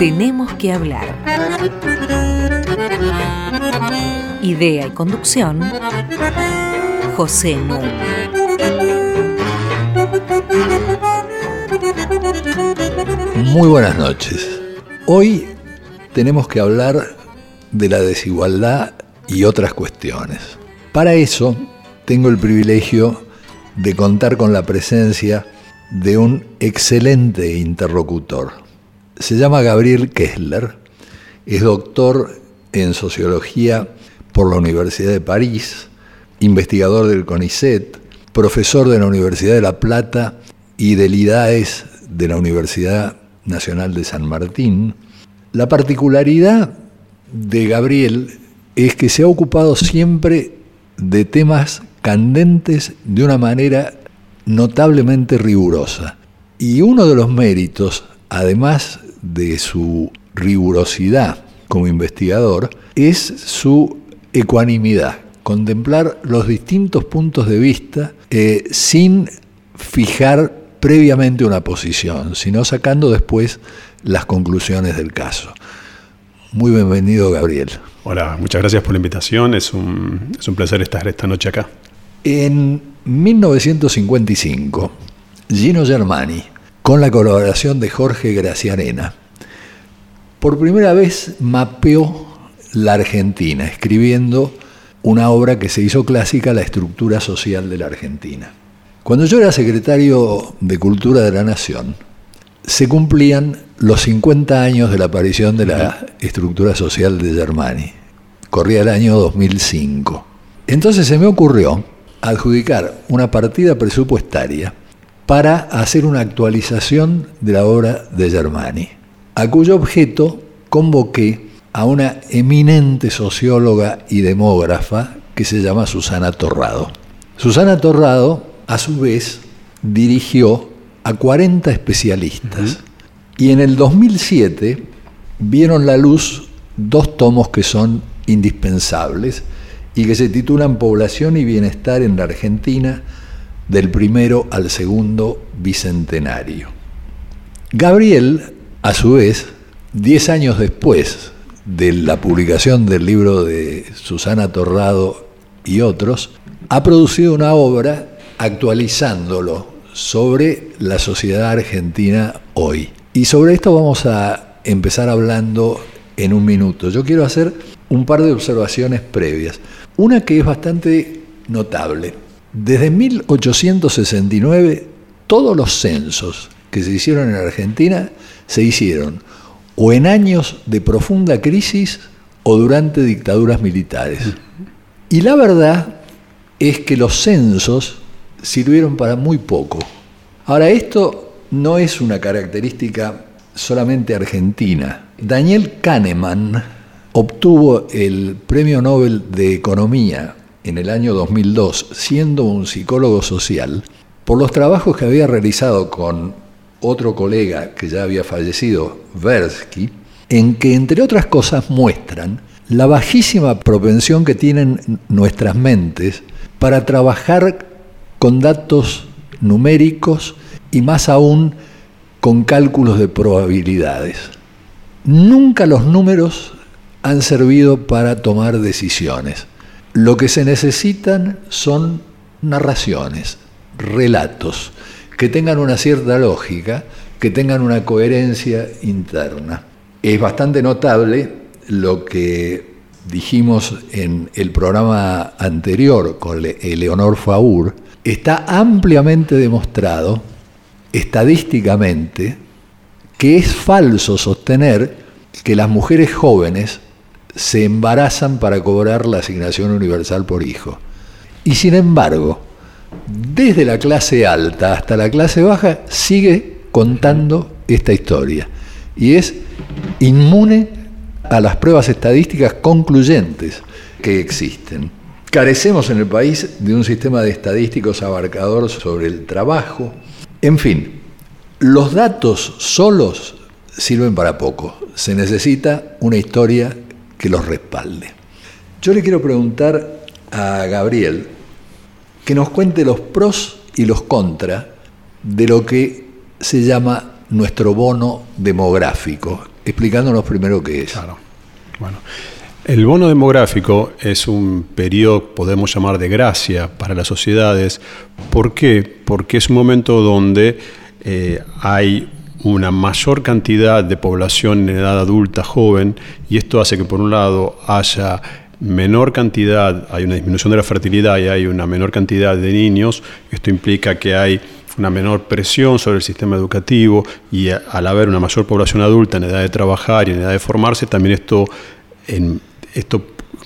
Tenemos que hablar. Idea y conducción, José Núñez. Muy buenas noches. Hoy tenemos que hablar de la desigualdad y otras cuestiones. Para eso tengo el privilegio de contar con la presencia de un excelente interlocutor. Se llama Gabriel Kessler, es doctor en sociología por la Universidad de París, investigador del CONICET, profesor de la Universidad de La Plata y del IDAES de la Universidad Nacional de San Martín. La particularidad de Gabriel es que se ha ocupado siempre de temas candentes de una manera notablemente rigurosa. Y uno de los méritos, además de su rigurosidad como investigador, es su ecuanimidad, contemplar los distintos puntos de vista eh, sin fijar previamente una posición, sino sacando después las conclusiones del caso. Muy bienvenido, Gabriel. Hola, muchas gracias por la invitación. Es un, es un placer estar esta noche acá. En 1955, Gino Germani, con la colaboración de Jorge Graciarena, por primera vez mapeó la Argentina, escribiendo una obra que se hizo clásica, La estructura social de la Argentina. Cuando yo era secretario de Cultura de la Nación, se cumplían los 50 años de la aparición de la estructura social de Germani. Corría el año 2005. Entonces se me ocurrió adjudicar una partida presupuestaria para hacer una actualización de la obra de Germani, a cuyo objeto convoqué a una eminente socióloga y demógrafa que se llama Susana Torrado. Susana Torrado, a su vez, dirigió a 40 especialistas y en el 2007 vieron la luz dos tomos que son indispensables, y que se titulan Población y Bienestar en la Argentina del primero al segundo bicentenario. Gabriel, a su vez, diez años después de la publicación del libro de Susana Torrado y otros, ha producido una obra actualizándolo sobre la sociedad argentina hoy. Y sobre esto vamos a empezar hablando en un minuto. Yo quiero hacer un par de observaciones previas. Una que es bastante notable. Desde 1869, todos los censos que se hicieron en Argentina se hicieron o en años de profunda crisis o durante dictaduras militares. Y la verdad es que los censos sirvieron para muy poco. Ahora, esto no es una característica solamente argentina. Daniel Kahneman, obtuvo el Premio Nobel de Economía en el año 2002, siendo un psicólogo social, por los trabajos que había realizado con otro colega que ya había fallecido, Versky, en que, entre otras cosas, muestran la bajísima propensión que tienen nuestras mentes para trabajar con datos numéricos y más aún con cálculos de probabilidades. Nunca los números han servido para tomar decisiones. Lo que se necesitan son narraciones, relatos, que tengan una cierta lógica, que tengan una coherencia interna. Es bastante notable lo que dijimos en el programa anterior con Eleonor Faur, está ampliamente demostrado estadísticamente que es falso sostener que las mujeres jóvenes se embarazan para cobrar la asignación universal por hijo. Y sin embargo, desde la clase alta hasta la clase baja sigue contando esta historia. Y es inmune a las pruebas estadísticas concluyentes que existen. Carecemos en el país de un sistema de estadísticos abarcador sobre el trabajo. En fin, los datos solos sirven para poco. Se necesita una historia que los respalde. Yo le quiero preguntar a Gabriel que nos cuente los pros y los contras de lo que se llama nuestro bono demográfico, explicándonos primero qué es. Claro. Bueno, el bono demográfico es un periodo, podemos llamar, de gracia para las sociedades. ¿Por qué? Porque es un momento donde eh, hay una mayor cantidad de población en edad adulta joven y esto hace que por un lado haya menor cantidad, hay una disminución de la fertilidad y hay una menor cantidad de niños, esto implica que hay una menor presión sobre el sistema educativo y al haber una mayor población adulta en edad de trabajar y en edad de formarse, también esto,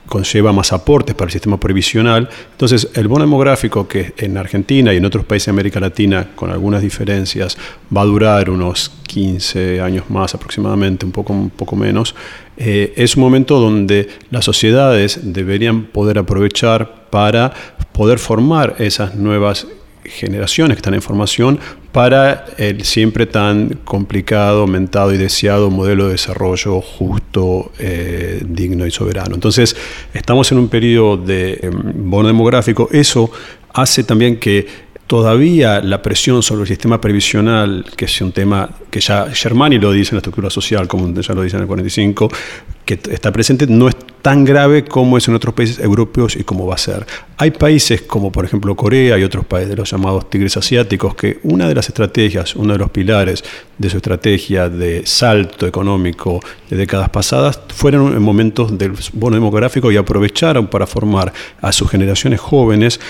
conlleva más aportes para el sistema previsional. Entonces, el bono demográfico, que en Argentina y en otros países de América Latina, con algunas diferencias, va a durar unos 15 años más aproximadamente, un poco, un poco menos, eh, es un momento donde las sociedades deberían poder aprovechar para poder formar esas nuevas generaciones que están en formación para el siempre tan complicado, aumentado y deseado modelo de desarrollo justo, eh, digno y soberano. Entonces, estamos en un periodo de em, bono demográfico. Eso hace también que todavía la presión sobre el sistema previsional, que es un tema que ya Germani lo dice en la estructura social, como ya lo dice en el 45, que está presente, no es tan grave como es en otros países europeos y como va a ser. Hay países como por ejemplo Corea y otros países de los llamados tigres asiáticos que una de las estrategias, uno de los pilares de su estrategia de salto económico de décadas pasadas fueron en momentos del bono demográfico y aprovecharon para formar a sus generaciones jóvenes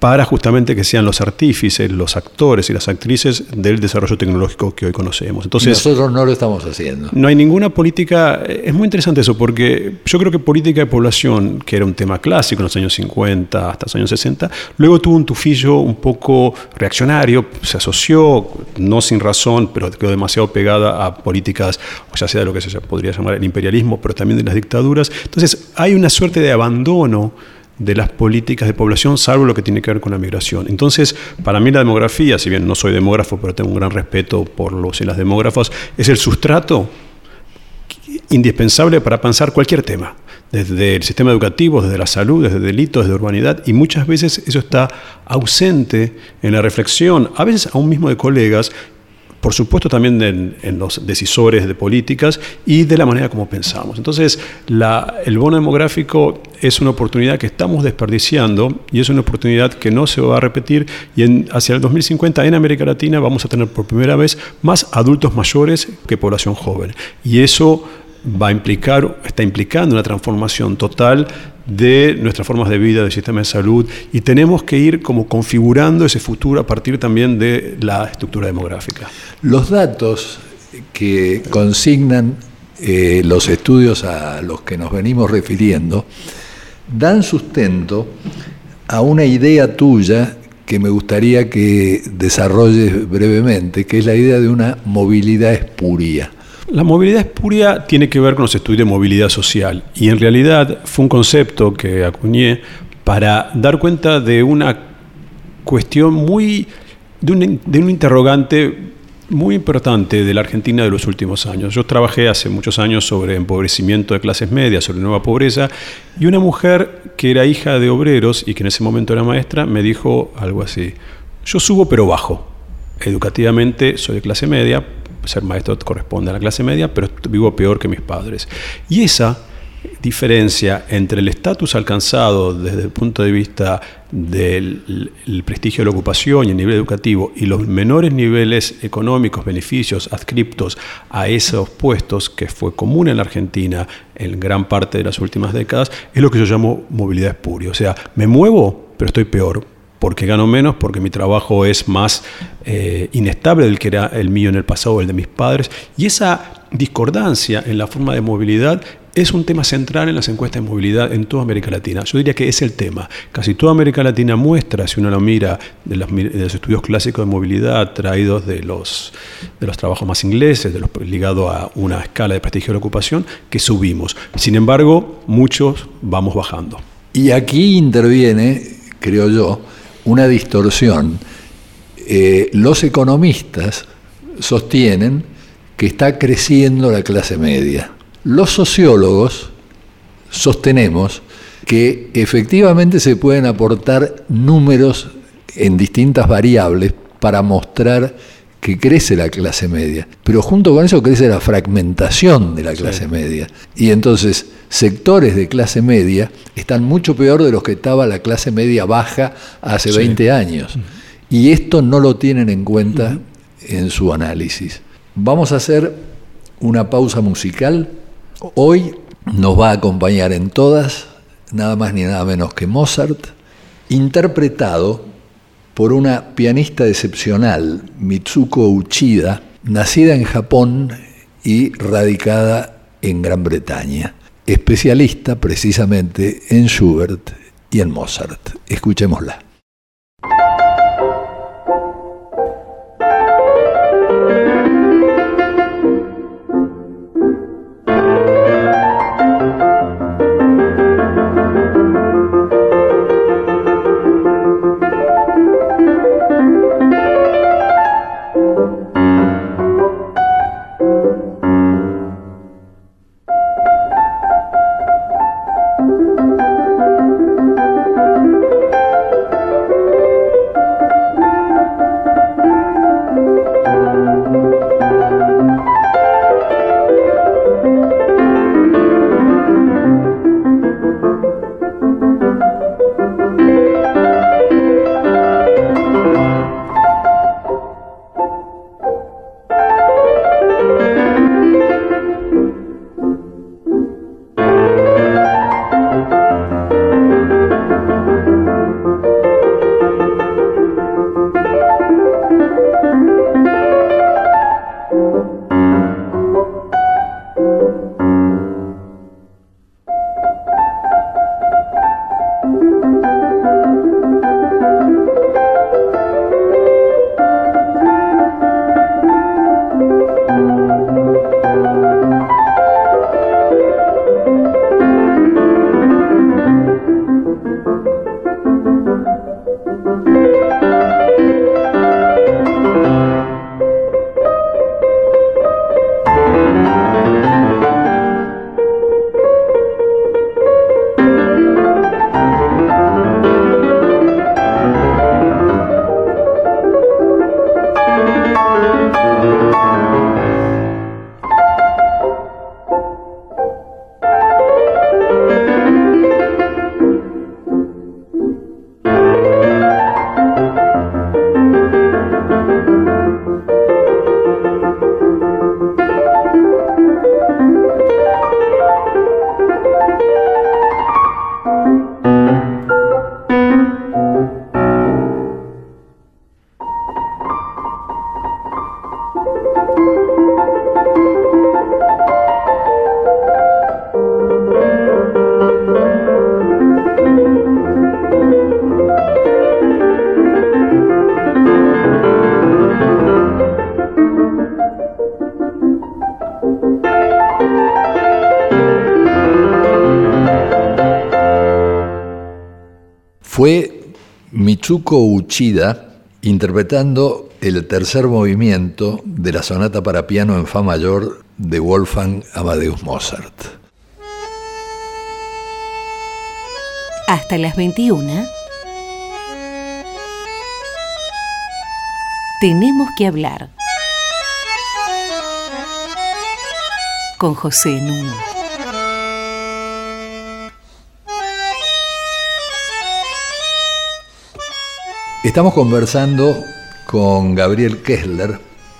para justamente que sean los artífices, los actores y las actrices del desarrollo tecnológico que hoy conocemos. Entonces, Nosotros no lo estamos haciendo. No hay ninguna política, es muy interesante eso, porque yo creo que política de población, que era un tema clásico en los años 50 hasta los años 60, luego tuvo un tufillo un poco reaccionario, se asoció, no sin razón, pero quedó demasiado pegada a políticas, o ya sea de lo que se podría llamar el imperialismo, pero también de las dictaduras. Entonces hay una suerte de abandono de las políticas de población, salvo lo que tiene que ver con la migración. Entonces, para mí la demografía, si bien no soy demógrafo, pero tengo un gran respeto por los y las demógrafas, es el sustrato indispensable para pensar cualquier tema, desde el sistema educativo, desde la salud, desde delitos, desde urbanidad, y muchas veces eso está ausente en la reflexión, a veces aún mismo de colegas, por supuesto también en, los decisores de políticas y de la manera como pensamos. Entonces, el bono demográfico es una oportunidad que estamos desperdiciando y es una oportunidad que no se va a repetir y hacia el 2050 en América Latina vamos a tener por primera vez más adultos mayores que población joven. Y eso va a implicar, está implicando una transformación total de nuestras formas de vida, del sistema de salud, y tenemos que ir como configurando ese futuro a partir también de la estructura demográfica. Los datos que consignan eh, los estudios a los que nos venimos refiriendo dan sustento a una idea tuya que me gustaría que desarrolles brevemente, que es la idea de una movilidad espuria. La movilidad espuria tiene que ver con los estudios de movilidad social y en realidad fue un concepto que acuñé para dar cuenta de una cuestión muy, de un, de un interrogante muy importante de la Argentina de los últimos años. Yo trabajé hace muchos años sobre empobrecimiento de clases medias, sobre nueva pobreza, y una mujer que era hija de obreros y que en ese momento era maestra me dijo algo así, yo subo pero bajo. Educativamente soy de clase media, ser maestro corresponde a la clase media, pero vivo peor que mis padres. Y esa diferencia entre el estatus alcanzado desde el punto de vista del prestigio de la ocupación y el nivel educativo y los menores niveles económicos, beneficios adscriptos a esos puestos, que fue común en la Argentina en gran parte de las últimas décadas, es lo que yo llamo movilidad espuria. O sea, me muevo, pero estoy peor porque gano menos, porque mi trabajo es más eh, inestable del que era el mío en el pasado el de mis padres. Y esa discordancia en la forma de movilidad es un tema central en las encuestas de movilidad en toda América Latina. Yo diría que es el tema. Casi toda América Latina muestra, si uno lo mira, de los, estudios clásicos de movilidad traídos de los, de los trabajos más ingleses, de los ligados a una escala de prestigio de la ocupación, que subimos. Sin embargo, muchos vamos bajando. Y aquí interviene, creo yo, una distorsión. Eh, los economistas sostienen que está creciendo la clase media. Los sociólogos sostenemos que efectivamente se pueden aportar números en distintas variables para mostrar que crece la clase media, pero junto con eso crece la fragmentación de la clase media. Y entonces sectores de clase media están mucho peor de los que estaba la clase media baja hace 20 años. Y esto no lo tienen en cuenta en su análisis. Vamos a hacer una pausa musical. Hoy nos va a acompañar en todas, nada más ni nada menos que Mozart, interpretado por una pianista excepcional, Mitsuko Uchida, nacida en Japón y radicada en Gran Bretaña, especialista precisamente en Schubert y en Mozart. Escuchémosla. Mitsuko Uchida interpretando el tercer movimiento de la sonata para piano en Fa mayor de Wolfgang Amadeus Mozart. Hasta las 21. Tenemos que hablar con José Nuno. Estamos conversando con Gabriel Kessler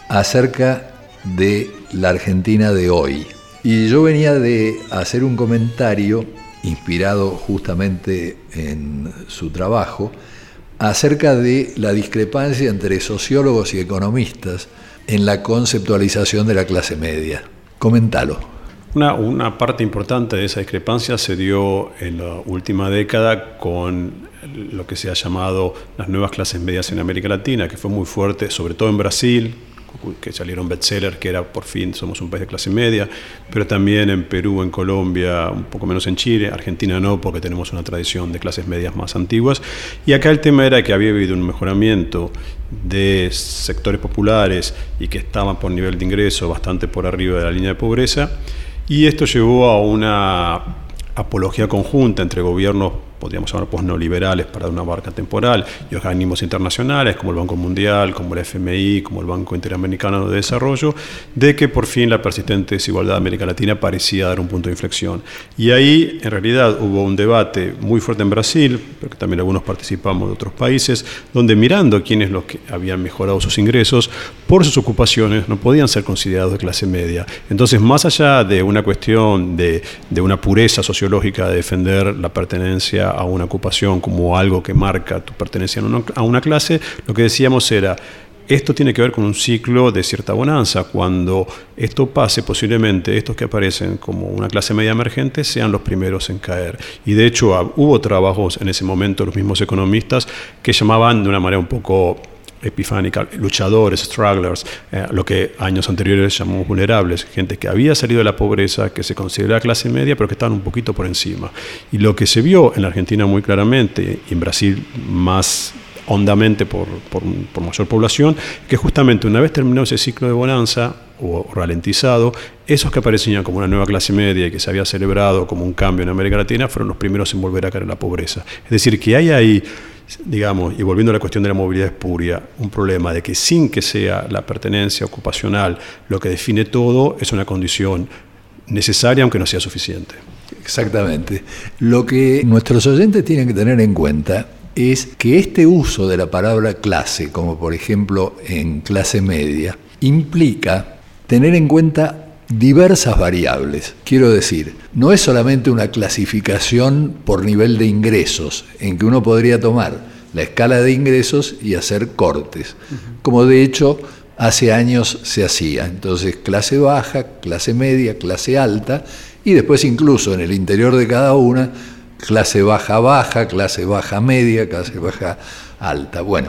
acerca de la Argentina de hoy. Y yo venía de hacer un comentario inspirado justamente en su trabajo acerca de la discrepancia entre sociólogos y economistas en la conceptualización de la clase media. Coméntalo. Una, una parte importante de esa discrepancia se dio en la última década con lo que se ha llamado las nuevas clases medias en América Latina, que fue muy fuerte, sobre todo en Brasil, que salieron bestsellers, que era por fin somos un país de clase media, pero también en Perú, en Colombia, un poco menos en Chile, Argentina no, porque tenemos una tradición de clases medias más antiguas. Y acá el tema era que había habido un mejoramiento de sectores populares y que estaban por nivel de ingreso bastante por arriba de la línea de pobreza, y esto llevó a una apología conjunta entre gobiernos podríamos llamar neoliberales para una barca temporal, y organismos internacionales como el Banco Mundial, como el FMI, como el Banco Interamericano de Desarrollo, de que por fin la persistente desigualdad de América Latina parecía dar un punto de inflexión. Y ahí, en realidad, hubo un debate muy fuerte en Brasil, pero que también algunos participamos de otros países, donde mirando a quienes los que habían mejorado sus ingresos, por sus ocupaciones no podían ser considerados de clase media. Entonces, más allá de una cuestión de, de una pureza sociológica de defender la pertenencia a una ocupación como algo que marca tu pertenencia a una clase, lo que decíamos era, esto tiene que ver con un ciclo de cierta bonanza. Cuando esto pase, posiblemente estos que aparecen como una clase media emergente sean los primeros en caer. Y de hecho hubo trabajos en ese momento, los mismos economistas, que llamaban de una manera un poco epifánica, luchadores, strugglers, eh, lo que años anteriores llamamos vulnerables, gente que había salido de la pobreza, que se consideraba clase media, pero que estaban un poquito por encima. Y lo que se vio en la Argentina muy claramente, y en Brasil más hondamente por, por, mayor población, que justamente una vez terminado ese ciclo de bonanza o ralentizado, esos que aparecían como una nueva clase media y que se había celebrado como un cambio en América Latina fueron los primeros en volver a caer en la pobreza. Es decir, que hay ahí, digamos, y volviendo a la cuestión de la movilidad espuria, un problema de que sin que sea la pertenencia ocupacional lo que define todo, es una condición necesaria aunque no sea suficiente. Exactamente. Lo que nuestros oyentes tienen que tener en cuenta es que este uso de la palabra clase, como por ejemplo en clase media, implica tener en cuenta diversas variables. Quiero decir, no es solamente una clasificación por nivel de ingresos, en que uno podría tomar la escala de ingresos y hacer cortes, como de hecho hace años se hacía. Entonces, clase baja, clase media, clase alta, y después incluso en el interior de cada una clase baja baja, clase baja media, clase baja alta. Bueno,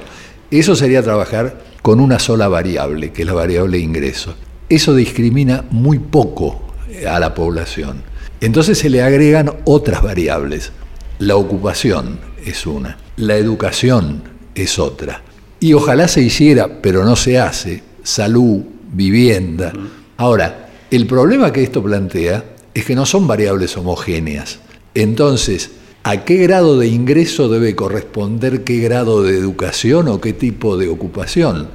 eso sería trabajar con una sola variable, que es la variable ingreso. Eso discrimina muy poco a la población. Entonces se le agregan otras variables. La ocupación es una, la educación es otra. Y ojalá se hiciera, pero no se hace, salud, vivienda. Ahora, el problema que esto plantea es que no son variables homogéneas. Entonces, ¿a qué grado de ingreso debe corresponder qué grado de educación o qué tipo de ocupación?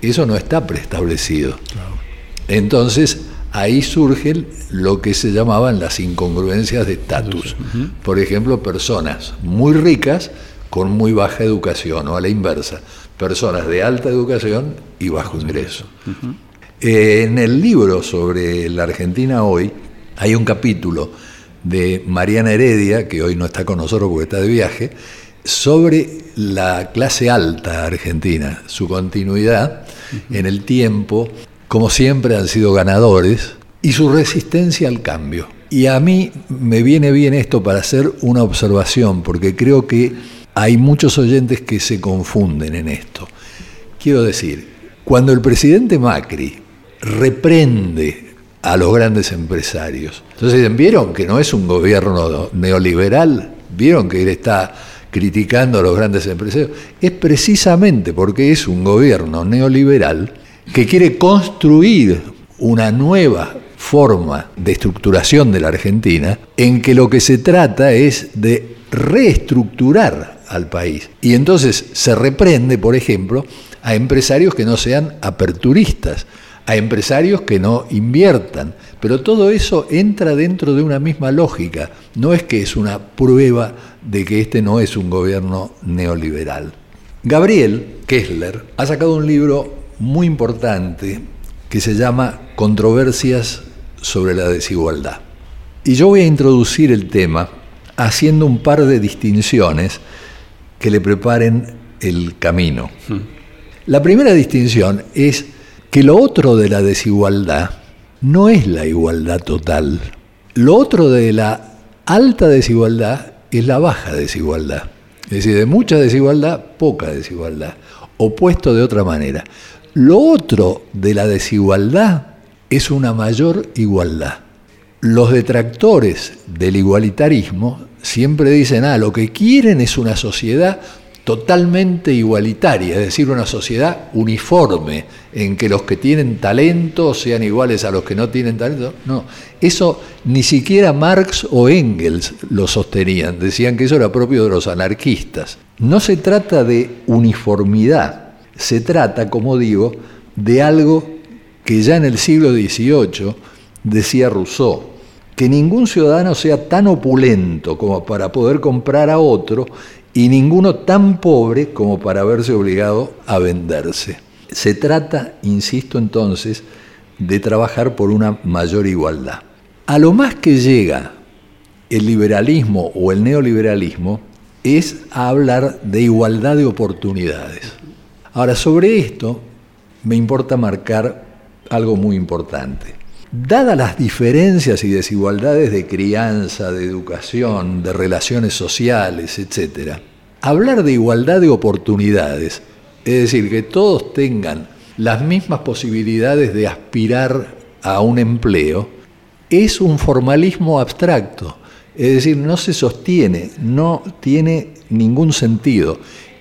Eso no está preestablecido. Entonces, ahí surgen lo que se llamaban las incongruencias de estatus. Por ejemplo, personas muy ricas con muy baja educación, o a la inversa, personas de alta educación y bajo ingreso. en el libro sobre la Argentina hoy hay un capítulo de Mariana Heredia, que hoy no está con nosotros porque está de viaje, sobre la clase alta argentina, su continuidad en el tiempo, como siempre han sido ganadores, y su resistencia al cambio. Y a mí me viene bien esto para hacer una observación, porque creo que hay muchos oyentes que se confunden en esto. Quiero decir, cuando el presidente Macri reprende a los grandes empresarios. Entonces, ¿vieron que no es un gobierno neoliberal? ¿Vieron que él está criticando a los grandes empresarios? Es precisamente porque es un gobierno neoliberal que quiere construir una nueva forma de estructuración de la Argentina en que lo que se trata es de reestructurar al país. Y entonces se reprende, por ejemplo, a empresarios que no sean aperturistas a empresarios que no inviertan. Pero todo eso entra dentro de una misma lógica. No es que es una prueba de que este no es un gobierno neoliberal. Gabriel Kessler ha sacado un libro muy importante que se llama Controversias sobre la desigualdad. Y yo voy a introducir el tema haciendo un par de distinciones que le preparen el camino. Hmm. La primera distinción es que lo otro de la desigualdad no es la igualdad total. Lo otro de la alta desigualdad es la baja desigualdad. Es decir, de mucha desigualdad, poca desigualdad. Opuesto de otra manera. Lo otro de la desigualdad es una mayor igualdad. Los detractores del igualitarismo siempre dicen, ah, lo que quieren es una sociedad totalmente igualitaria, es decir, una sociedad uniforme, en que los que tienen talento sean iguales a los que no tienen talento. No, eso ni siquiera Marx o Engels lo sostenían, decían que eso era propio de los anarquistas. No se trata de uniformidad, se trata, como digo, de algo que ya en el siglo XVIII decía Rousseau, que ningún ciudadano sea tan opulento como para poder comprar a otro y ninguno tan pobre como para verse obligado a venderse. Se trata, insisto entonces, de trabajar por una mayor igualdad. A lo más que llega el liberalismo o el neoliberalismo es a hablar de igualdad de oportunidades. Ahora, sobre esto me importa marcar algo muy importante. Dadas las diferencias y desigualdades de crianza, de educación, de relaciones sociales, etc., hablar de igualdad de oportunidades, es decir, que todos tengan las mismas posibilidades de aspirar a un empleo, es un formalismo abstracto, es decir, no se sostiene, no tiene ningún sentido.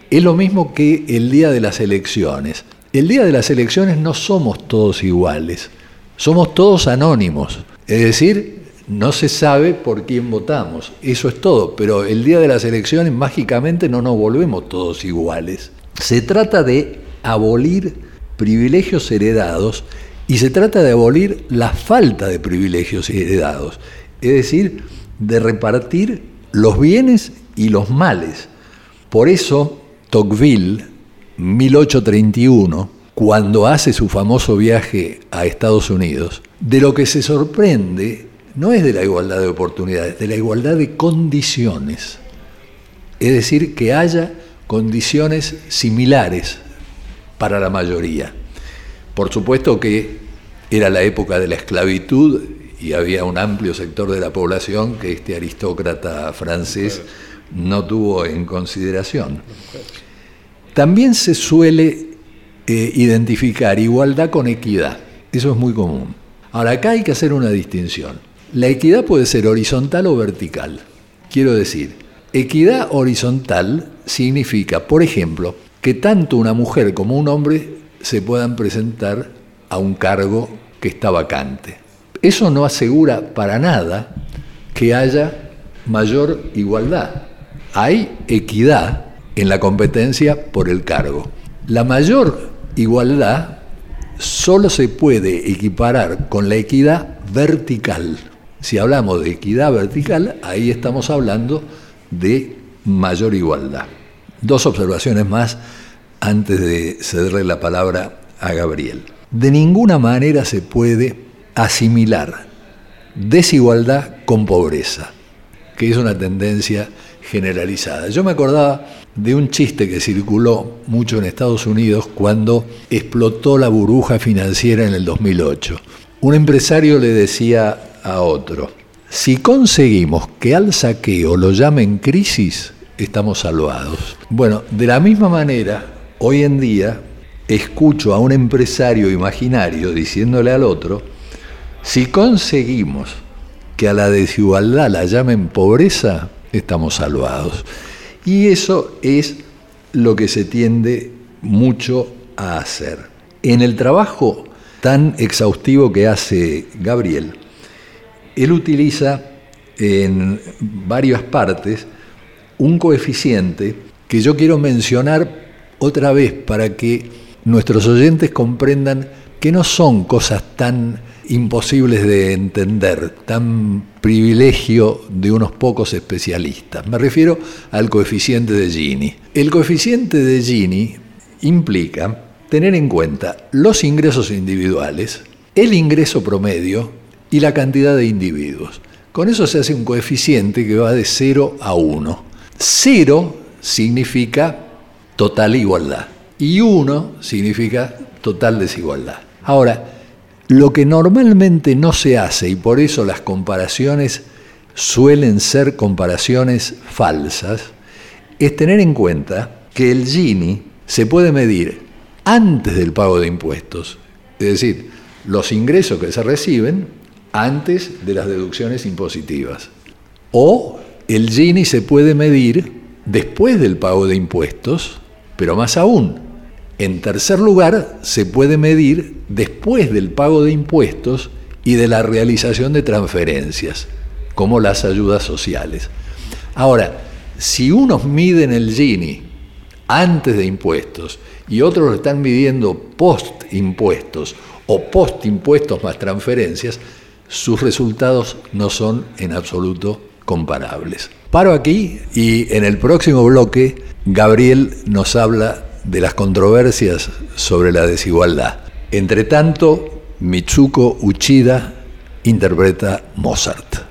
Es lo mismo que el día de las elecciones. El día de las elecciones no somos todos iguales. Somos todos anónimos, es decir, no se sabe por quién votamos, eso es todo, pero el día de las elecciones mágicamente no nos volvemos todos iguales. Se trata de abolir privilegios heredados y se trata de abolir la falta de privilegios heredados, es decir, de repartir los bienes y los males. Por eso, Tocqueville, 1831, cuando hace su famoso viaje a Estados Unidos, de lo que se sorprende no es de la igualdad de oportunidades, de la igualdad de condiciones. Es decir, que haya condiciones similares para la mayoría. Por supuesto que era la época de la esclavitud y había un amplio sector de la población que este aristócrata francés no tuvo en consideración. También se suele eh, identificar igualdad con equidad. Eso es muy común. Ahora, acá hay que hacer una distinción. La equidad puede ser horizontal o vertical. Quiero decir, equidad horizontal significa, por ejemplo, que tanto una mujer como un hombre se puedan presentar a un cargo que está vacante. Eso no asegura para nada que haya mayor igualdad. Hay equidad en la competencia por el cargo. La mayor igualdad solo se puede equiparar con la equidad vertical. Si hablamos de equidad vertical, ahí estamos hablando de mayor igualdad. Dos observaciones más antes de cederle la palabra a Gabriel. De ninguna manera se puede asimilar desigualdad con pobreza, que es una tendencia generalizada. Yo me acordaba de un chiste que circuló mucho en Estados Unidos cuando explotó la burbuja financiera en el 2008. Un empresario le decía a otro, si conseguimos que al saqueo lo llamen crisis, estamos salvados. Bueno, de la misma manera, hoy en día escucho a un empresario imaginario diciéndole al otro, si conseguimos que a la desigualdad la llamen pobreza, estamos salvados. Y eso es lo que se tiende mucho a hacer. En el trabajo tan exhaustivo que hace Gabriel, él utiliza en varias partes un coeficiente que yo quiero mencionar otra vez para que nuestros oyentes comprendan que no son cosas tan imposibles de entender, tan privilegio de unos pocos especialistas. Me refiero al coeficiente de Gini. El coeficiente de Gini implica tener en cuenta los ingresos individuales, el ingreso promedio y la cantidad de individuos. Con eso se hace un coeficiente que va de 0 a 1. 0 significa total igualdad y 1 significa total desigualdad. Ahora, lo que normalmente no se hace, y por eso las comparaciones suelen ser comparaciones falsas, es tener en cuenta que el Gini se puede medir antes del pago de impuestos, es decir, los ingresos que se reciben antes de las deducciones impositivas. O el Gini se puede medir después del pago de impuestos, pero más aún, en tercer lugar, se puede medir después del pago de impuestos y de la realización de transferencias, como las ayudas sociales. Ahora, si unos miden el Gini antes de impuestos y otros lo están midiendo post impuestos o post impuestos más transferencias, sus resultados no son en absoluto comparables. Paro aquí y en el próximo bloque Gabriel nos habla de las controversias sobre la desigualdad. Entre tanto, Mitsuko Uchida interpreta Mozart.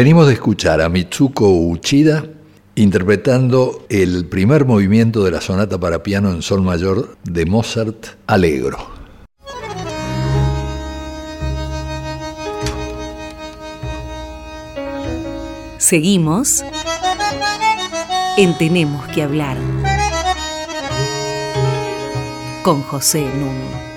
Venimos de escuchar a Mitsuko Uchida interpretando el primer movimiento de la sonata para piano en sol mayor de Mozart, Allegro. Seguimos en Tenemos que hablar con José Nuno.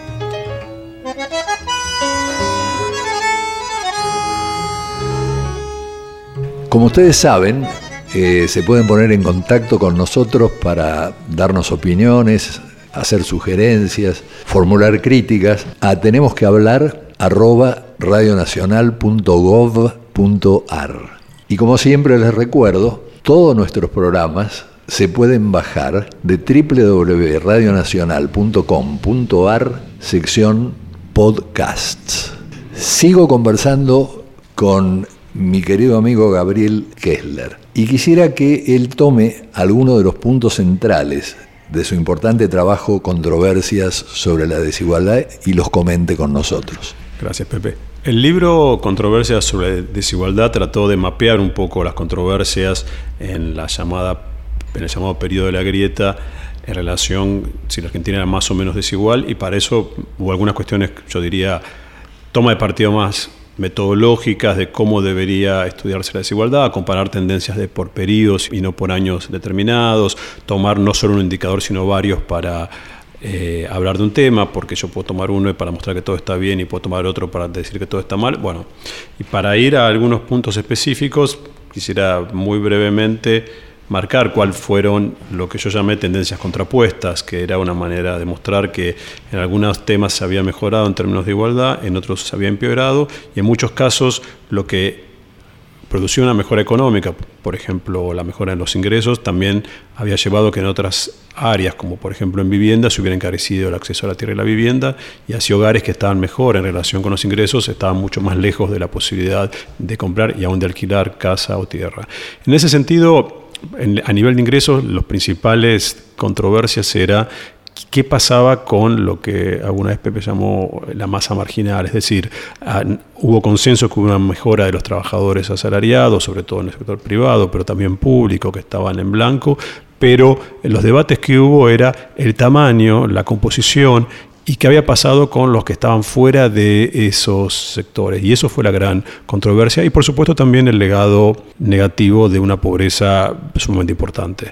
Como ustedes saben, eh, se pueden poner en contacto con nosotros para darnos opiniones, hacer sugerencias, formular críticas a tenemos que hablar arroba radionacional.gov.ar. Y como siempre les recuerdo, todos nuestros programas se pueden bajar de www.radionacional.com.ar sección podcasts. Sigo conversando con mi querido amigo Gabriel Kessler y quisiera que él tome algunos de los puntos centrales de su importante trabajo Controversias sobre la desigualdad y los comente con nosotros. Gracias, Pepe. El libro Controversias sobre desigualdad trató de mapear un poco las controversias en la llamada en el llamado periodo de la grieta en relación si la Argentina era más o menos desigual y para eso hubo algunas cuestiones, yo diría, toma de partido más metodológicas de cómo debería estudiarse la desigualdad, comparar tendencias de por periodos y no por años determinados, tomar no solo un indicador sino varios para eh, hablar de un tema, porque yo puedo tomar uno para mostrar que todo está bien y puedo tomar otro para decir que todo está mal. Bueno, y para ir a algunos puntos específicos, quisiera muy brevemente marcar cuáles fueron lo que yo llamé tendencias contrapuestas, que era una manera de mostrar que en algunos temas se había mejorado en términos de igualdad, en otros se había empeorado, y en muchos casos lo que producía una mejora económica, por ejemplo la mejora en los ingresos, también había llevado que en otras áreas, como por ejemplo en vivienda, se hubiera encarecido el acceso a la tierra y la vivienda, y así hogares que estaban mejor en relación con los ingresos estaban mucho más lejos de la posibilidad de comprar y aún de alquilar casa o tierra. En ese sentido, a nivel de ingresos, los principales controversias era qué pasaba con lo que alguna vez Pepe llamó la masa marginal, es decir, hubo consenso que hubo una mejora de los trabajadores asalariados, sobre todo en el sector privado, pero también público, que estaban en blanco, pero los debates que hubo era el tamaño, la composición y qué había pasado con los que estaban fuera de esos sectores. Y eso fue la gran controversia y por supuesto también el legado negativo de una pobreza sumamente importante.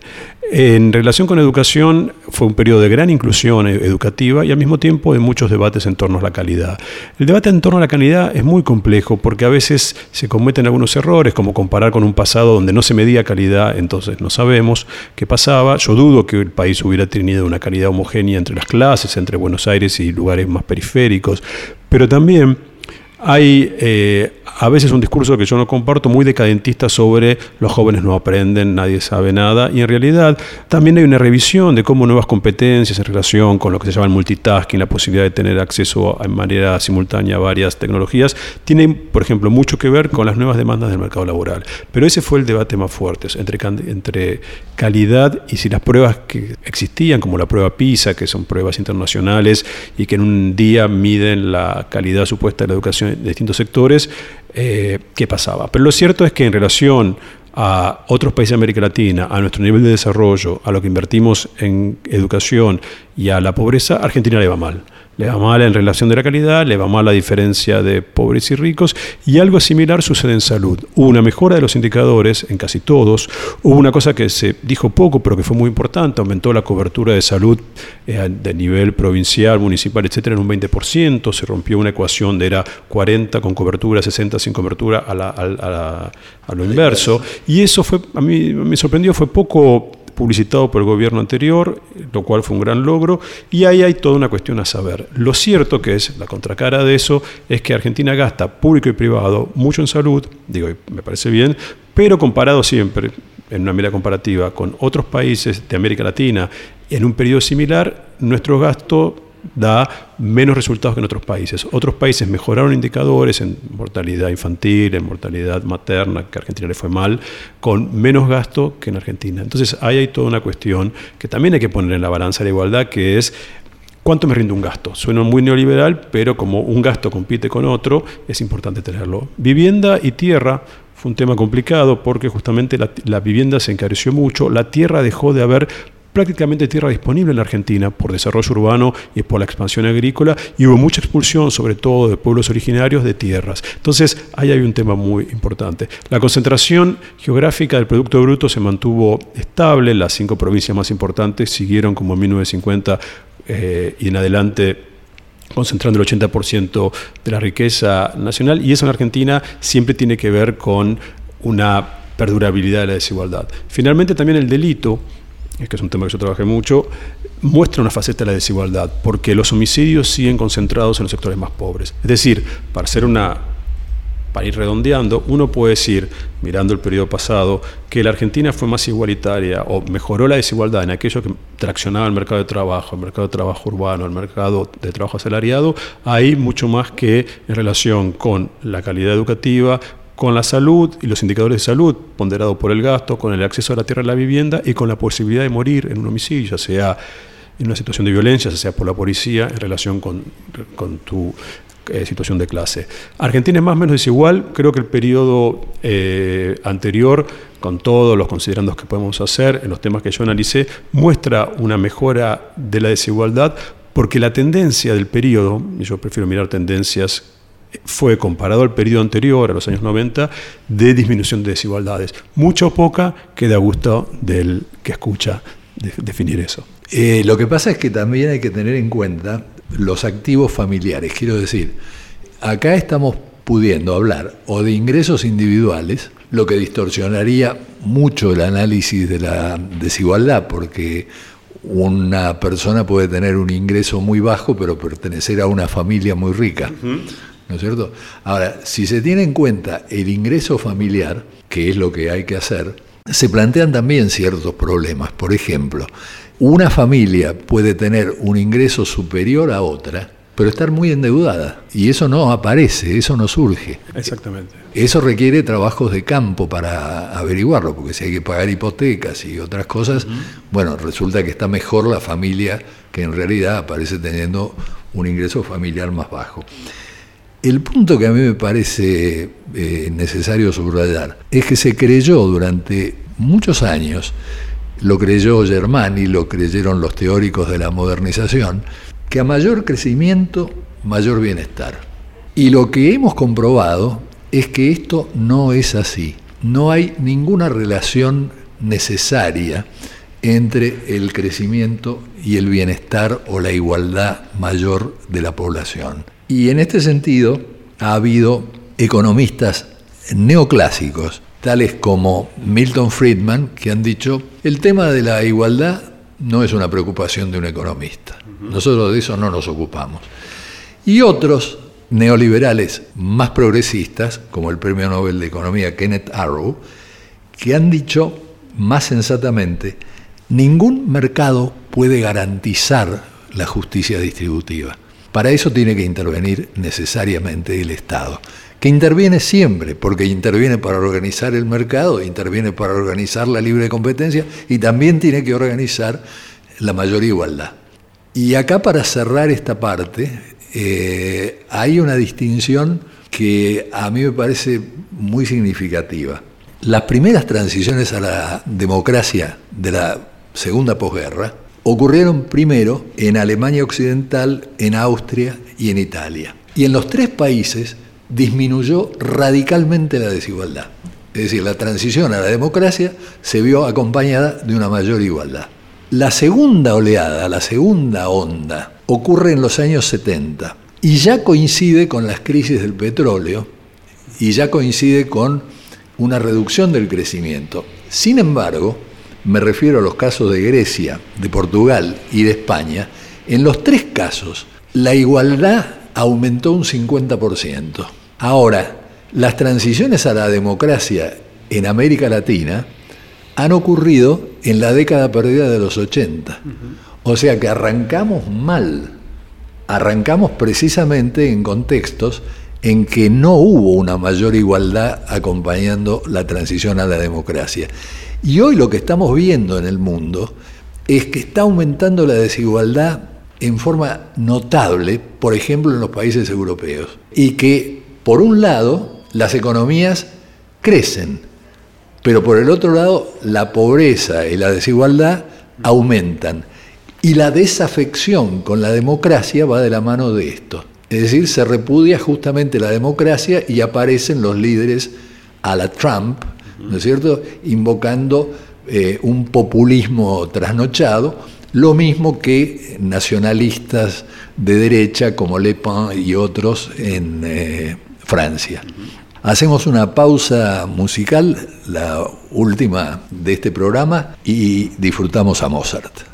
En relación con educación, fue un periodo de gran inclusión e-, educativa y al mismo tiempo de muchos debates en torno a la calidad. El debate en torno a la calidad es muy complejo porque a veces se cometen algunos errores, como comparar con un pasado donde no se medía calidad, entonces no sabemos qué pasaba. Yo dudo que el país hubiera tenido una calidad homogénea entre las clases, entre Buenos Aires y lugares más periféricos, pero también hay eh, a veces un discurso que yo no comparto muy decadentista sobre los jóvenes no aprenden, nadie sabe nada, y en realidad también hay una revisión de cómo nuevas competencias en relación con lo que se llama el multitasking, la posibilidad de tener acceso en manera simultánea a varias tecnologías, tienen, por ejemplo, mucho que ver con las nuevas demandas del mercado laboral. Pero ese fue el debate más fuerte entre, entre calidad y si las pruebas que existían, como la prueba PISA, que son pruebas internacionales y que en un día miden la calidad supuesta de la educación de distintos sectores, eh, qué pasaba. Pero lo cierto es que en relación a otros países de América Latina, a nuestro nivel de desarrollo, a lo que invertimos en educación y a la pobreza, Argentina le va mal le va mal en relación de la calidad, le va mal la diferencia de pobres y ricos, y algo similar sucede en salud. Hubo una mejora de los indicadores en casi todos, hubo una cosa que se dijo poco, pero que fue muy importante, aumentó la cobertura de salud eh, de nivel provincial, municipal, etcétera, en un 20%, se rompió una ecuación de era 40 con cobertura, 60 sin cobertura a, a lo inverso, y eso fue, a mí me sorprendió, fue poco publicitado por el gobierno anterior, lo cual fue un gran logro, y ahí hay toda una cuestión a saber. Lo cierto que es, la contracara de eso, es que Argentina gasta público y privado mucho en salud, digo, me parece bien, pero comparado siempre, en una medida comparativa, con otros países de América Latina, en un periodo similar, nuestro gasto da menos resultados que en otros países. Otros países mejoraron indicadores en mortalidad infantil, en mortalidad materna, que a Argentina le fue mal, con menos gasto que en Argentina. Entonces ahí hay toda una cuestión que también hay que poner en la balanza de la igualdad, que es ¿Cuánto me rinde un gasto? Suena muy neoliberal, pero como un gasto compite con otro, es importante tenerlo. Vivienda y tierra fue un tema complicado porque justamente la, la, vivienda se encareció mucho, la tierra dejó de haber prácticamente tierra disponible en la Argentina por desarrollo urbano y por la expansión agrícola y hubo mucha expulsión, sobre todo de pueblos originarios, de tierras. Entonces, ahí hay un tema muy importante. La concentración geográfica del Producto Bruto se mantuvo estable, las cinco provincias más importantes siguieron como en 1950 eh, y en adelante concentrando el 80% de la riqueza nacional y eso en Argentina siempre tiene que ver con una perdurabilidad de la desigualdad. Finalmente también el delito, que es un tema que yo trabajé mucho, muestra una faceta de la desigualdad, porque los homicidios siguen concentrados en los sectores más pobres. Es decir, para ser una para ir redondeando, uno puede decir, mirando el periodo pasado, que la Argentina fue más igualitaria o mejoró la desigualdad en aquello que traccionaba el mercado de trabajo, el mercado de trabajo urbano, el mercado de trabajo asalariado, hay mucho más que en relación con la calidad educativa, con la salud y los indicadores de salud, ponderado por el gasto, con el acceso a la tierra y la vivienda y con la posibilidad de morir en un homicidio, ya sea en una situación de violencia, ya sea por la policía, en relación con, con tu eh, situación de clase. Argentina es más o menos desigual, creo que el periodo eh, anterior, con todos los considerandos que podemos hacer en los temas que yo analicé, muestra una mejora de la desigualdad porque la tendencia del periodo, y yo prefiero mirar tendencias fue comparado al periodo anterior, a los años 90, de disminución de desigualdades. Mucho o poca queda a gusto del que escucha definir eso. Eh, lo que pasa es que también hay que tener en cuenta los activos familiares. Quiero decir, acá estamos pudiendo hablar o de ingresos individuales, lo que distorsionaría mucho el análisis de la desigualdad, porque una persona puede tener un ingreso muy bajo, pero pertenecer a una familia muy rica. ¿No es cierto? Ahora, si se tiene en cuenta el ingreso familiar, que es lo que hay que hacer, se plantean también ciertos problemas. Por ejemplo, una familia puede tener un ingreso superior a otra, pero estar muy endeudada. Y eso no aparece, eso no surge. Exactamente. Eso requiere trabajos de campo para averiguarlo, porque si hay que pagar hipotecas y otras cosas, bueno, resulta que está mejor la familia que en realidad aparece teniendo un ingreso familiar más bajo. El punto que a mí me parece eh, necesario subrayar es que se creyó durante muchos años lo creyó Germani, lo creyeron los teóricos de la modernización, que a mayor crecimiento, mayor bienestar. Y lo que hemos comprobado es que esto no es así. No hay ninguna relación necesaria entre el crecimiento y el bienestar o la igualdad mayor de la población. Y en este sentido ha habido economistas neoclásicos tales como Milton Friedman, que han dicho, el tema de la igualdad no es una preocupación de un economista. Nosotros de eso no nos ocupamos. Y otros neoliberales más progresistas, como el Premio Nobel de Economía Kenneth Arrow, que han dicho más sensatamente, ningún mercado puede garantizar la justicia distributiva. Para eso tiene que intervenir necesariamente el Estado que interviene siempre, porque interviene para organizar el mercado, interviene para organizar la libre competencia y también tiene que organizar la mayor igualdad. Y acá para cerrar esta parte, eh, hay una distinción que a mí me parece muy significativa. Las primeras transiciones a la democracia de la segunda posguerra ocurrieron primero en Alemania Occidental, en Austria y en Italia. Y en los tres países disminuyó radicalmente la desigualdad. Es decir, la transición a la democracia se vio acompañada de una mayor igualdad. La segunda oleada, la segunda onda, ocurre en los años 70 y ya coincide con las crisis del petróleo y ya coincide con una reducción del crecimiento. Sin embargo, me refiero a los casos de Grecia, de Portugal y de España, en los tres casos la igualdad aumentó un 50%. Ahora, las transiciones a la democracia en América Latina han ocurrido en la década perdida de los 80. O sea que arrancamos mal, arrancamos precisamente en contextos en que no hubo una mayor igualdad acompañando la transición a la democracia. Y hoy lo que estamos viendo en el mundo es que está aumentando la desigualdad en forma notable, por ejemplo, en los países europeos, y que por un lado, las economías crecen, pero por el otro lado, la pobreza y la desigualdad aumentan. Y la desafección con la democracia va de la mano de esto. Es decir, se repudia justamente la democracia y aparecen los líderes a la Trump, ¿no es cierto?, invocando eh, un populismo trasnochado, lo mismo que nacionalistas de derecha como Le Pen y otros en, eh, Francia. Hacemos una pausa musical, la última de este programa, y disfrutamos a Mozart.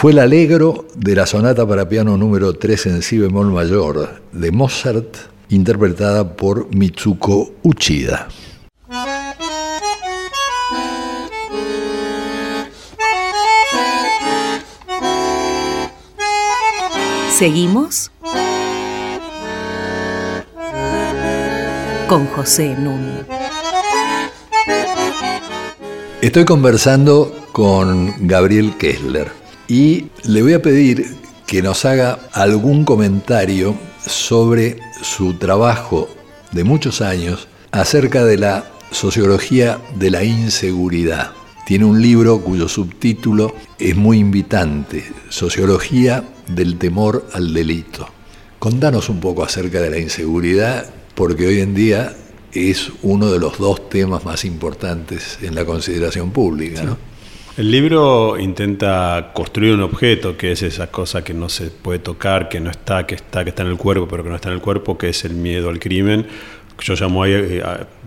Fue el alegro de la sonata para piano número 3 en si bemol mayor de Mozart, interpretada por Mitsuko Uchida. Seguimos con José Núñez. Estoy conversando con Gabriel Kessler y le voy a pedir que nos haga algún comentario sobre su trabajo de muchos años acerca de la sociología de la inseguridad. Tiene un libro cuyo subtítulo es muy invitante, Sociología del temor al delito. Contanos un poco acerca de la inseguridad, porque hoy en día es uno de los dos temas más importantes en la consideración pública. ¿no? El libro intenta construir un objeto que es esa cosa que no se puede tocar, que no está, que está, que está en el cuerpo, pero que no está en el cuerpo, que es el miedo al crimen. Yo llamo ahí eh,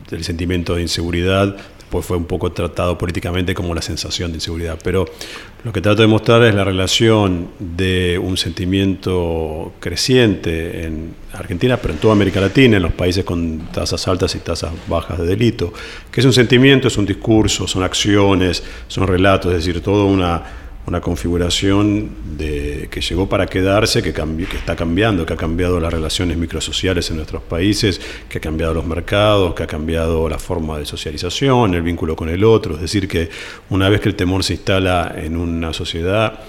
el sentimiento de inseguridad, fue un poco tratado políticamente como la sensación de inseguridad. Pero lo que trato de mostrar es la relación de un sentimiento creciente en Argentina, pero en toda América Latina, en los países con tasas altas y tasas bajas de delito, que es un sentimiento, es un discurso, son acciones, son relatos, es decir, toda una una configuración de, que llegó para quedarse, que, que está cambiando, que ha cambiado las relaciones microsociales en nuestros países, que ha cambiado los mercados, que ha cambiado la forma de socialización, el vínculo con el otro. Es decir, que una vez que el temor se instala en una sociedad,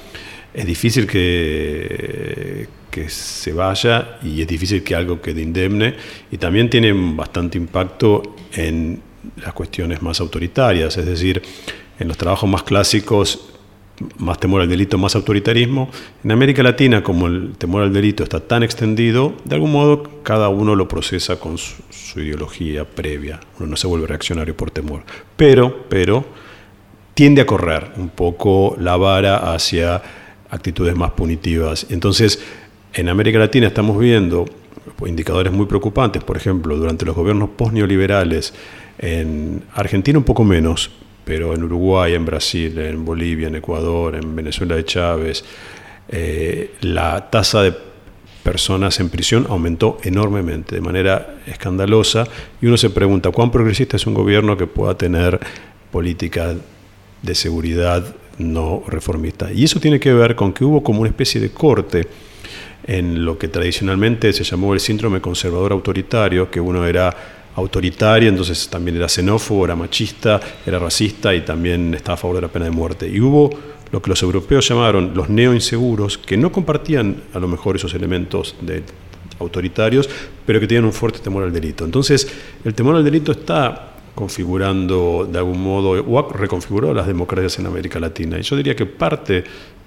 es difícil que, que se vaya y es difícil que algo quede indemne y también tiene bastante impacto en las cuestiones más autoritarias, es decir, en los trabajos más clásicos más temor al delito, más autoritarismo. En América Latina, como el temor al delito está tan extendido, de algún modo cada uno lo procesa con su, ideología previa. Uno no se vuelve reaccionario por temor. Pero, pero, tiende a correr un poco la vara hacia actitudes más punitivas. Entonces, en América Latina estamos viendo indicadores muy preocupantes, por ejemplo, durante los gobiernos post-neoliberales, en Argentina un poco menos, pero en Uruguay, en Brasil, en Bolivia, en Ecuador, en Venezuela de Chávez, eh, la tasa de personas en prisión aumentó enormemente, de manera escandalosa, y uno se pregunta, ¿cuán progresista es un gobierno que pueda tener política de seguridad no reformista? Y eso tiene que ver con que hubo como una especie de corte en lo que tradicionalmente se llamó el síndrome conservador autoritario, que uno era autoritaria, entonces también era xenófobo, era machista, era racista y también estaba a favor de la pena de muerte. Y hubo lo que los europeos llamaron los neoinseguros, que no compartían a lo mejor esos elementos de autoritarios, pero que tenían un fuerte temor al delito. Entonces, el temor al delito está configurando de algún modo, o ha reconfigurado las democracias en América Latina. Y yo diría que parte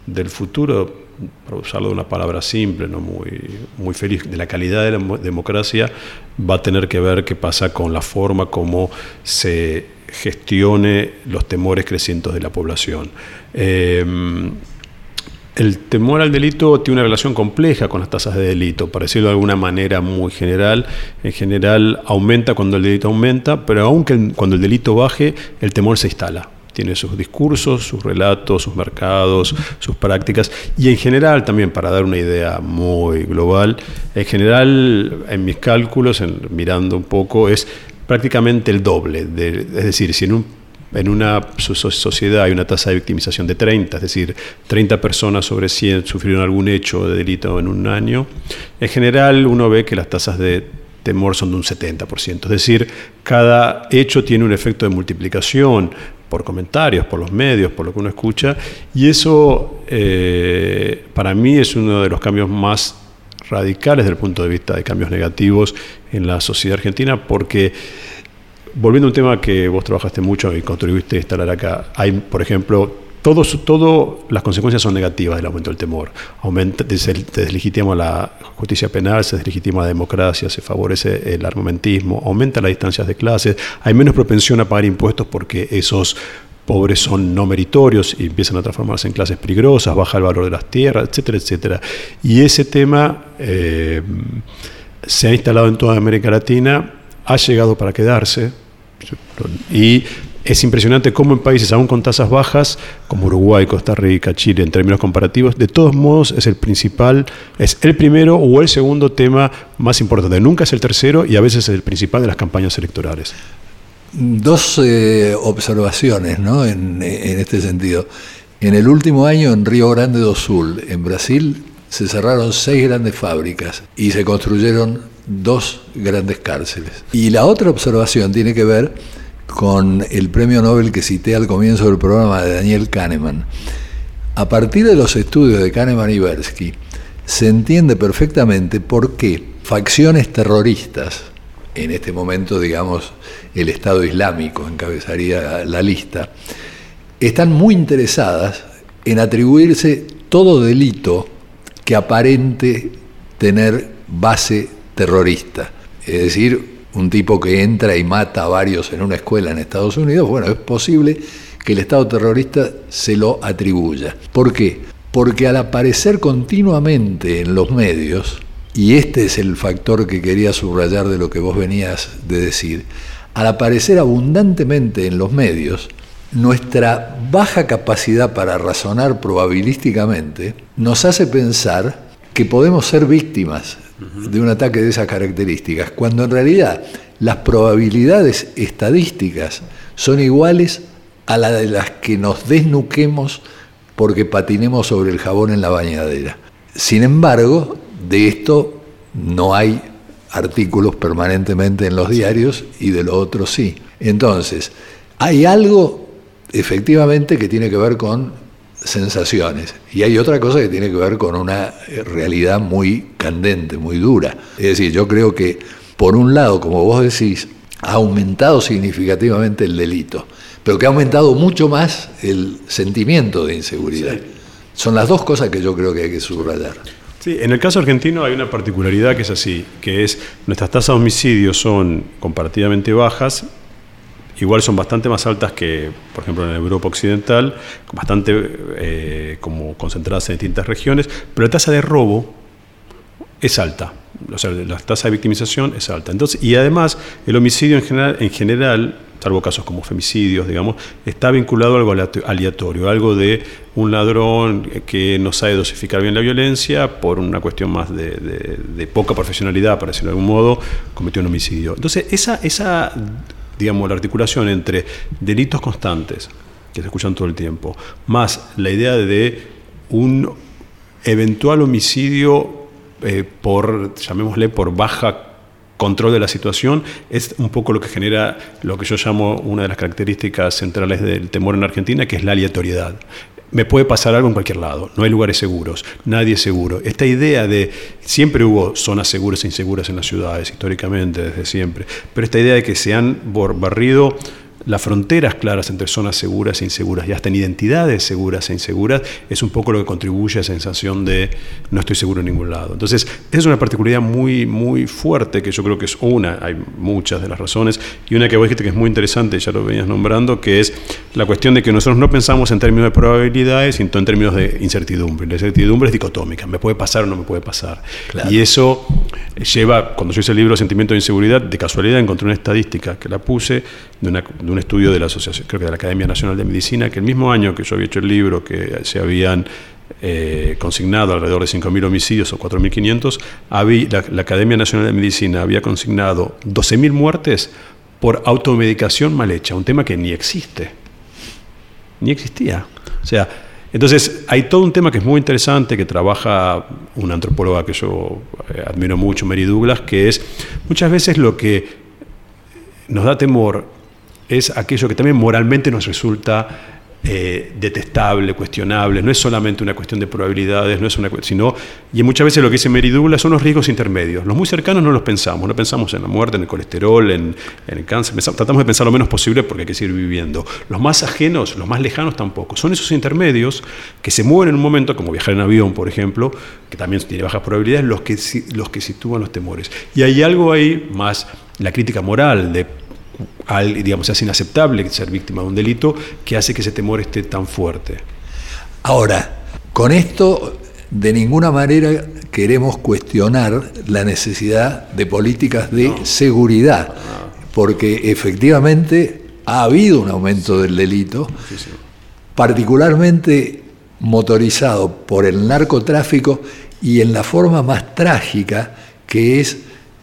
del futuro para usarlo de una palabra simple, no muy, muy feliz, de la calidad de la democracia, va a tener que ver qué pasa con la forma como se gestione los temores crecientes de la población. Em, el temor al delito tiene una relación compleja con las tasas de delito, para decirlo de alguna manera muy general. En general aumenta cuando el delito aumenta, pero aunque cuando el delito baje, el temor se instala tiene sus discursos, sus relatos, sus mercados, sus prácticas y en general también para dar una idea muy global, en general en mis cálculos, mirando un poco, es prácticamente el doble, es decir, si en en una sociedad hay una tasa de victimización de 30, es decir, 30 personas sobre 100 sufrieron algún hecho de delito en un año. En general uno ve que las tasas de temor son de un 70%, es decir, cada hecho tiene un efecto de multiplicación por comentarios, por los medios, por lo que uno escucha, y eso eh, para mí es uno de los cambios más radicales desde el punto de vista de cambios negativos en la sociedad argentina, porque volviendo a un tema que vos trabajaste mucho y contribuiste a instalar acá, hay, por ejemplo, todo, las consecuencias son negativas del aumento del temor. Aumenta, se deslegitima la justicia penal, se deslegitima la democracia, se favorece el armamentismo, aumenta las distancias de clases, hay menos propensión a pagar impuestos porque esos pobres son no meritorios y empiezan a transformarse en clases peligrosas, baja el valor de las tierras, etcétera, etcétera. Y ese tema eh, se ha instalado en toda América Latina, ha llegado para quedarse y es impresionante cómo en países aún con tasas bajas, como Uruguay, Costa Rica, Chile, en términos comparativos, de todos modos es el principal, es el primero o el segundo tema más importante. Nunca es el tercero y a veces es el principal de las campañas electorales. Dos eh, observaciones ¿no? en, en este sentido. En el último año en Río Grande do Sul, en Brasil, se cerraron seis grandes fábricas y se construyeron dos grandes cárceles. Y la otra observación tiene que ver con el premio Nobel que cité al comienzo del programa de Daniel Kahneman. A partir de los estudios de Kahneman y Bersky, se entiende perfectamente por qué facciones terroristas, en este momento, digamos, el Estado Islámico encabezaría la lista, están muy interesadas en atribuirse todo delito que aparente tener base terrorista. Es decir, un tipo que entra y mata a varios en una escuela en Estados Unidos, bueno, es posible que el Estado terrorista se lo atribuya. ¿Por qué? Porque al aparecer continuamente en los medios, y este es el factor que quería subrayar de lo que vos venías de decir, al aparecer abundantemente en los medios, nuestra baja capacidad para razonar probabilísticamente nos hace pensar que podemos ser víctimas de un ataque de esas características, cuando en realidad las probabilidades estadísticas son iguales a las de las que nos desnuquemos porque patinemos sobre el jabón en la bañadera. Sin embargo, de esto no hay artículos permanentemente en los diarios y de lo otro sí. Entonces, hay algo efectivamente que tiene que ver con sensaciones y hay otra cosa que tiene que ver con una realidad muy candente, muy dura. Es decir, yo creo que por un lado, como vos decís, ha aumentado significativamente el delito, pero que ha aumentado mucho más el sentimiento de inseguridad. Son las dos cosas que yo creo que hay que subrayar. Sí, en el caso argentino hay una particularidad que es así, que es nuestras tasas de homicidios son comparativamente bajas, igual son bastante más altas que, por ejemplo, en Europa Occidental, bastante eh, como concentradas en distintas regiones, pero la tasa de robo es alta. O sea, la tasa de victimización es alta. Entonces, y además, el homicidio en general, en general, salvo casos como femicidios, digamos, está vinculado a algo aleatorio, algo de un ladrón que no sabe dosificar bien la violencia por una cuestión más de, poca profesionalidad, para decirlo de algún modo, cometió un homicidio. Entonces, esa, esa digamos, la articulación entre delitos constantes, que se escuchan todo el tiempo, más la idea de un eventual homicidio eh, por, llamémosle, por baja control de la situación, es un poco lo que genera lo que yo llamo una de las características centrales del temor en Argentina, que es la aleatoriedad me puede pasar algo en cualquier lado, no hay lugares seguros, nadie es seguro. Esta idea de, siempre hubo zonas seguras e inseguras en las ciudades, históricamente, desde siempre, pero esta idea de que se han barrido las fronteras claras entre zonas seguras e inseguras y hasta en identidades seguras e inseguras es un poco lo que contribuye a esa sensación de no estoy seguro en ningún lado. Entonces, es una particularidad muy, muy fuerte que yo creo que es una, hay muchas de las razones, y una que vos dijiste que es muy interesante, ya lo venías nombrando, que es la cuestión de que nosotros no pensamos en términos de probabilidades, sino en términos de incertidumbre. La incertidumbre es dicotómica, me puede pasar o no me puede pasar. Y eso lleva, cuando yo hice el libro Sentimiento de Inseguridad, de casualidad encontré una estadística que la puse de, un estudio de la Asociación, creo que de la Academia Nacional de Medicina, que el mismo año que yo había hecho el libro, que se habían eh, consignado alrededor de 5.000 homicidios o 4.500, la, la Academia Nacional de Medicina había consignado 12.000 muertes por automedicación mal hecha, un tema que ni existe, ni existía. O sea, entonces, hay todo un tema que es muy interesante, que trabaja una antropóloga que yo eh, admiro mucho, Mary Douglas, que es muchas veces lo que nos da temor es aquello que también moralmente nos resulta eh, detestable, cuestionable, no es solamente una cuestión de probabilidades, no es una sino, y muchas veces lo que dice Mary Douglas son los riesgos intermedios. Los muy cercanos no los pensamos, no pensamos en la muerte, en el colesterol, en, el cáncer, tratamos de pensar lo menos posible porque hay que seguir viviendo. Los más ajenos, los más lejanos tampoco. Son esos intermedios que se mueven en un momento, como viajar en avión, por ejemplo, que también tiene bajas probabilidades, los que, los que sitúan los temores. Y hay algo ahí más la crítica moral de al, digamos, es inaceptable ser víctima de un delito que hace que ese temor esté tan fuerte. Ahora, con esto de ninguna manera queremos cuestionar la necesidad de políticas de seguridad, porque efectivamente ha habido un aumento del delito, particularmente motorizado por el narcotráfico y en la forma más trágica que es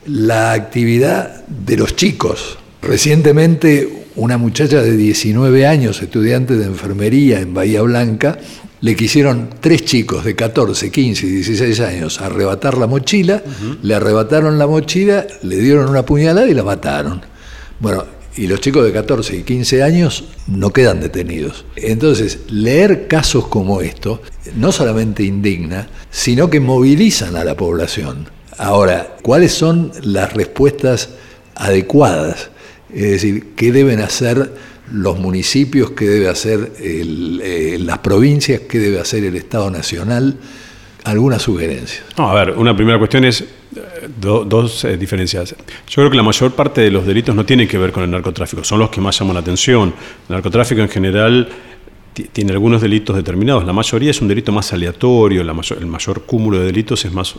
la actividad de los chicos Recientemente una muchacha de 19 años, estudiante de enfermería en Bahía Blanca, le quisieron tres chicos de 14, 15 y 16 años arrebatar la mochila, le arrebataron la mochila, le dieron una puñalada y la mataron. Bueno, y los chicos de 14 y 15 años no quedan detenidos. Entonces, leer casos como esto no solamente indigna, sino que movilizan a la población. Ahora, ¿cuáles son las respuestas adecuadas? Es decir, ¿qué deben hacer los municipios? ¿Qué debe hacer eh, las provincias? ¿Qué debe hacer el Estado Nacional? ¿Alguna sugerencia? No, a ver, una primera cuestión es dos eh, diferencias. Yo creo que la mayor parte de los delitos no tienen que ver con el narcotráfico, son los que más llaman la atención. El narcotráfico en general tiene algunos delitos determinados. La mayoría es un delito más aleatorio, el mayor cúmulo de delitos es más,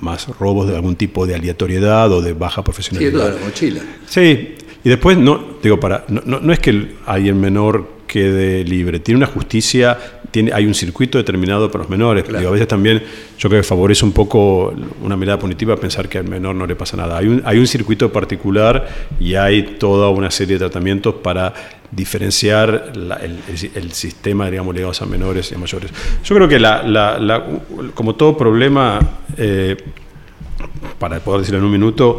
más robos de algún tipo de aleatoriedad o de baja profesionalidad. Sí, la mochila. Sí, y después, no, digo, para, no, no, es que alguien menor quede libre, tiene una justicia, tiene, hay un circuito determinado para los menores. a veces también yo creo que favorece un poco una mirada punitiva pensar que al menor no le pasa nada. Hay un, hay un circuito particular y hay toda una serie de tratamientos para diferenciar el, sistema, digamos, ligados a menores y a mayores. Yo creo que la, como todo problema, eh, para poder decirlo en un minuto,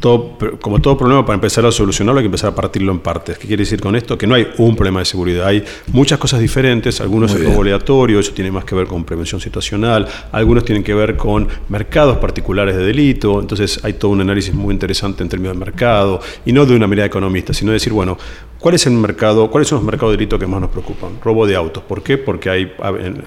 como todo problema, para empezar a solucionarlo hay que empezar a partirlo en partes. ¿Qué quiere decir con esto? Que no hay un problema de seguridad, hay muchas cosas diferentes, algunos es robo aleatorio, eso tiene más que ver con prevención situacional, algunos tienen que ver con mercados particulares de delito, entonces hay todo un análisis muy interesante en términos de mercado, y no de una mirada economista, sino de decir, bueno, ¿cuál es el mercado, cuáles son los mercados de delito que más nos preocupan? Robo de autos. ¿Por qué? Porque hay,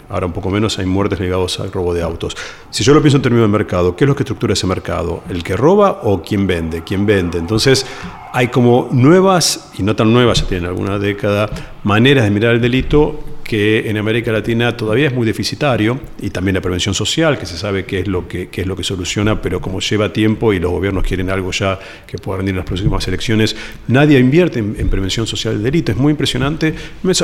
ahora un poco menos, hay muertes ligados al robo de autos. Si yo lo pienso en términos de mercado, ¿qué es lo que estructura ese mercado? ¿El que roba o quién vende? Vende, quién vende. Entonces hay como nuevas, y no tan nuevas, ya tienen alguna década, maneras de mirar el delito que en América Latina todavía es muy deficitario, y también la prevención social, que se sabe qué es lo que, es lo que soluciona, pero como lleva tiempo y los gobiernos quieren algo ya que pueda rendir en las próximas elecciones, nadie invierte en prevención social del delito. Es muy impresionante.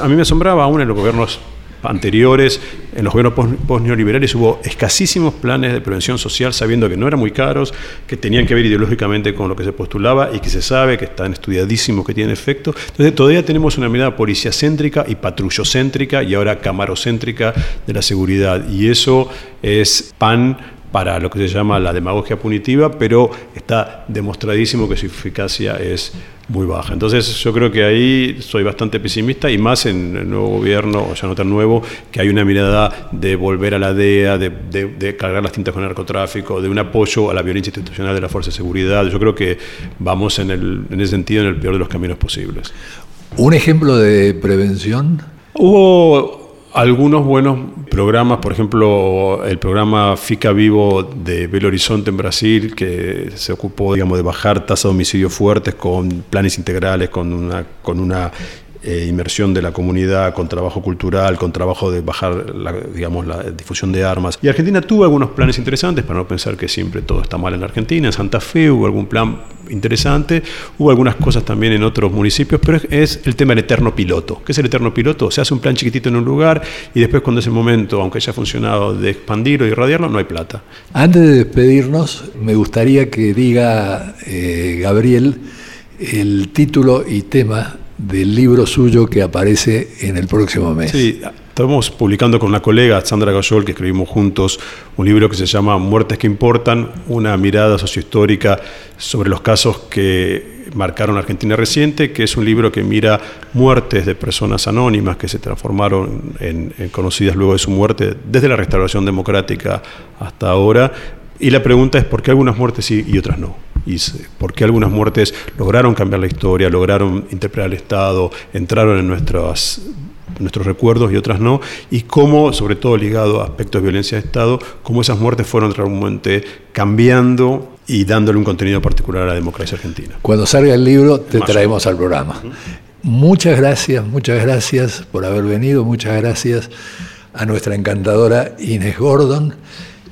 A mí me asombraba aún en los gobiernos anteriores, en los gobiernos post-neoliberales hubo escasísimos planes de prevención social, sabiendo que no eran muy caros, que tenían que ver ideológicamente con lo que se postulaba y que se sabe que están estudiadísimos, que tienen efecto. Entonces, todavía tenemos una mirada policiacéntrica y patrullocéntrica y ahora camarocéntrica de la seguridad. Y eso es pan para lo que se llama la demagogia punitiva, pero está demostradísimo que su eficacia es muy baja. Entonces yo creo que ahí soy bastante pesimista y más en el nuevo gobierno, o ya no tan nuevo, que hay una mirada de volver a la DEA, de, cargar las tintas con el narcotráfico, de un apoyo a la violencia institucional de la fuerza de seguridad. Yo creo que vamos en, el, en ese sentido en el peor de los caminos posibles. ¿Un ejemplo de prevención? Hubo algunos buenos programas, por ejemplo, el programa FICA Vivo de Belo Horizonte en Brasil, que se ocupó, digamos, de bajar tasas de homicidios fuertes con planes integrales, con una, con una eh, inmersión de la comunidad, con trabajo cultural, con trabajo de bajar, la, digamos, la difusión de armas. Y Argentina tuvo algunos planes interesantes, para no pensar que siempre todo está mal en Argentina. En Santa Fe hubo algún plan interesante, hubo algunas cosas también en otros municipios, pero es el tema del eterno piloto. ¿Qué es el eterno piloto? Se hace un plan chiquitito en un lugar y después cuando es el momento, aunque haya funcionado, de expandirlo y irradiarlo, no hay plata. Antes de despedirnos, me gustaría que diga eh, Gabriel el título y tema del libro suyo que aparece en el próximo mes. Sí, estamos publicando con una colega, Sandra Gayol, que escribimos juntos un libro que se llama Muertes que importan, una mirada sociohistórica sobre los casos que marcaron Argentina reciente, que es un libro que mira muertes de personas anónimas que se transformaron en, en conocidas luego de su muerte, desde la restauración democrática hasta ahora, y la pregunta es por qué algunas muertes sí y otras no. Y por qué algunas muertes lograron cambiar la historia, lograron interpretar al Estado, entraron en nuestros recuerdos y otras no, y cómo, sobre todo ligado a aspectos de violencia de Estado, cómo esas muertes fueron realmente cambiando y dándole un contenido particular a la democracia argentina. Cuando salga el libro te traemos al programa. Muchas gracias, muchas gracias por haber venido, muchas gracias a nuestra encantadora Inés Gordon.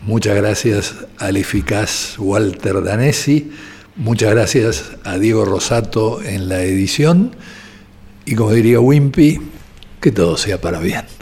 Muchas gracias al eficaz Walter Danesi, muchas gracias a Diego Rosato en la edición y como diría Wimpy, que todo sea para bien.